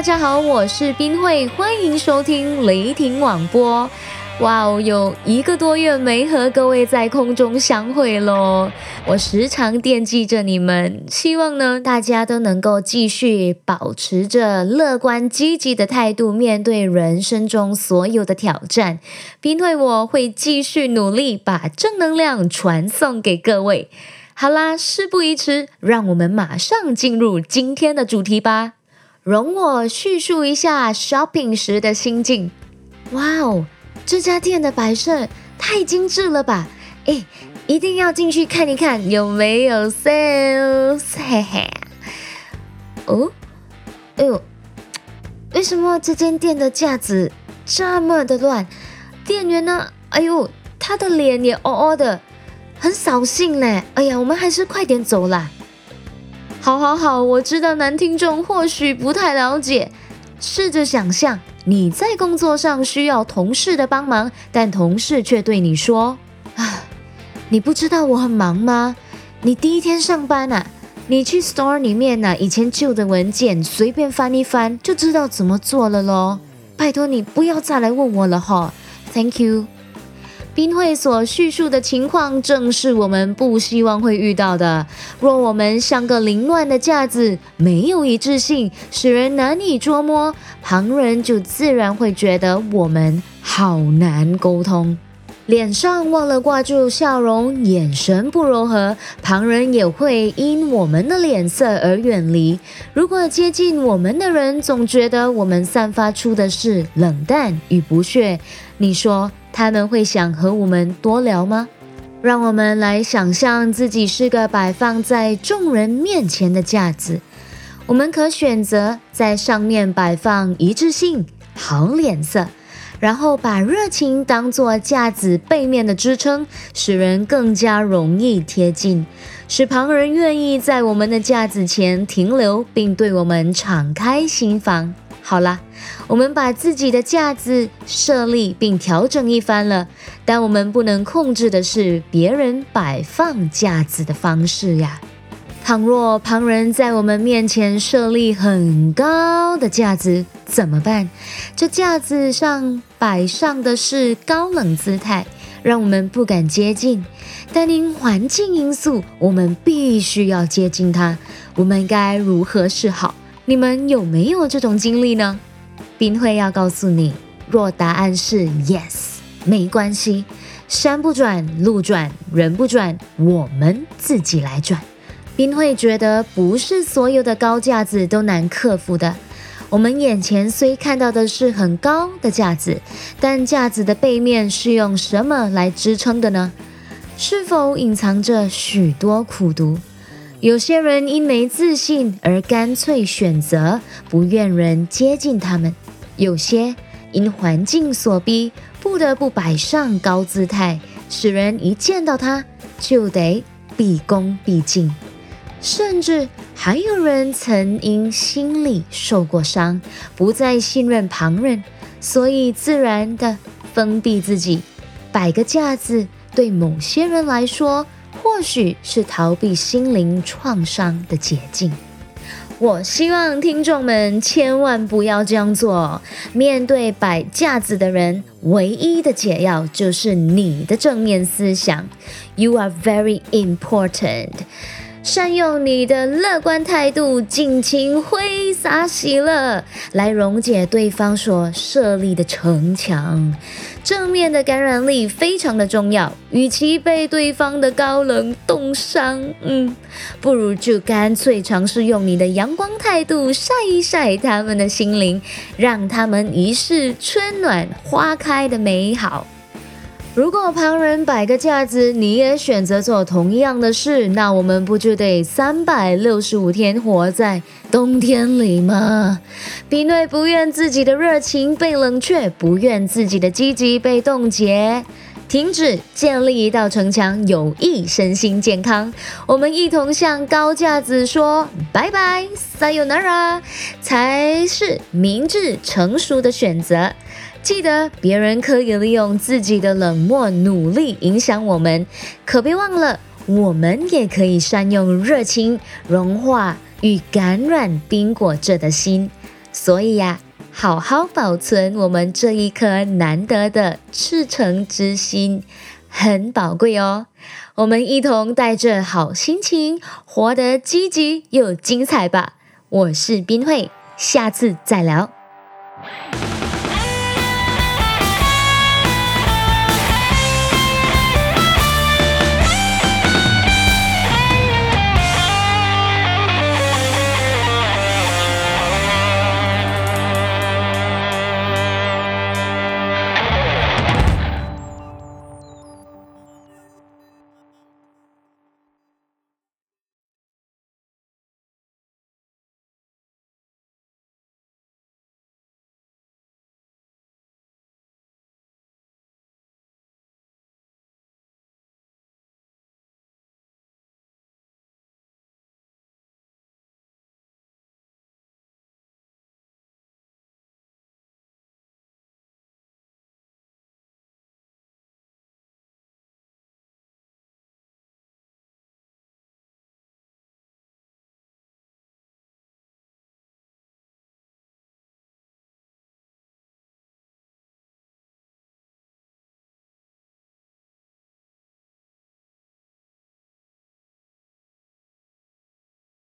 大家好，我是冰慧，欢迎收听雷霆网播。哇哦，有一个多月没和各位在空中相会喽，我时常惦记着你们，希望呢大家都能够继续保持着乐观积极的态度，面对人生中所有的挑战。冰慧我会继续努力，把正能量传送给各位。好啦，事不宜迟，让我们马上进入今天的主题吧。容我叙述一下 shopping 时的心境。哇哦！这家店的摆设太精致了吧！哎，一定要进去看一看有没有 sales。嘿嘿。哦，哎呦，为什么这间店的架子这么的乱？店员呢？哎呦，他的脸也哦哦的，很扫兴嘞。哎呀，我们还是快点走啦。好，好，好，我知道男听众或许不太了解，试着想象。你在工作上需要同事的帮忙，但同事却对你说：“啊，你不知道我很忙吗？你第一天上班啊，你去 store 里面呢，以前旧的文件随便翻一翻就知道怎么做了咯。拜托你不要再来问我了哈，Thank you。”冰会所叙述的情况，正是我们不希望会遇到的。若我们像个凌乱的架子，没有一致性，使人难以捉摸，旁人就自然会觉得我们好难沟通。脸上忘了挂住笑容，眼神不柔和，旁人也会因我们的脸色而远离。如果接近我们的人总觉得我们散发出的是冷淡与不屑，你说？他们会想和我们多聊吗？让我们来想象自己是个摆放在众人面前的架子，我们可选择在上面摆放一致性、好脸色，然后把热情当做架子背面的支撑，使人更加容易贴近，使旁人愿意在我们的架子前停留，并对我们敞开心房。好了，我们把自己的架子设立并调整一番了，但我们不能控制的是别人摆放架子的方式呀。倘若旁人在我们面前设立很高的架子，怎么办？这架子上摆上的是高冷姿态，让我们不敢接近。但因环境因素，我们必须要接近它。我们该如何是好？你们有没有这种经历呢？冰会要告诉你，若答案是 yes，没关系，山不转路转，人不转，我们自己来转。冰会觉得不是所有的高架子都难克服的。我们眼前虽看到的是很高的架子，但架子的背面是用什么来支撑的呢？是否隐藏着许多苦读？有些人因没自信而干脆选择不愿人接近他们；有些因环境所逼，不得不摆上高姿态，使人一见到他就得毕恭毕敬；甚至还有人曾因心里受过伤，不再信任旁人，所以自然的封闭自己，摆个架子。对某些人来说，或许是逃避心灵创伤的捷径。我希望听众们千万不要这样做。面对摆架子的人，唯一的解药就是你的正面思想。You are very important。善用你的乐观态度，尽情挥洒喜乐，来溶解对方所设立的城墙。正面的感染力非常的重要。与其被对方的高冷冻伤，嗯，不如就干脆尝试用你的阳光态度晒一晒他们的心灵，让他们一世春暖花开的美好。如果旁人摆个架子，你也选择做同样的事，那我们不就得三百六十五天活在冬天里吗？比内不愿自己的热情被冷却，不愿自己的积极被冻结，停止建立一道城墙，有益身心健康。我们一同向高架子说拜拜，Sayonara，才是明智成熟的选择。记得别人可以利用自己的冷漠努力影响我们，可别忘了，我们也可以善用热情融化与感染冰果者的心。所以呀，好好保存我们这一颗难得的赤诚之心，很宝贵哦。我们一同带着好心情，活得积极又精彩吧。我是冰慧，下次再聊。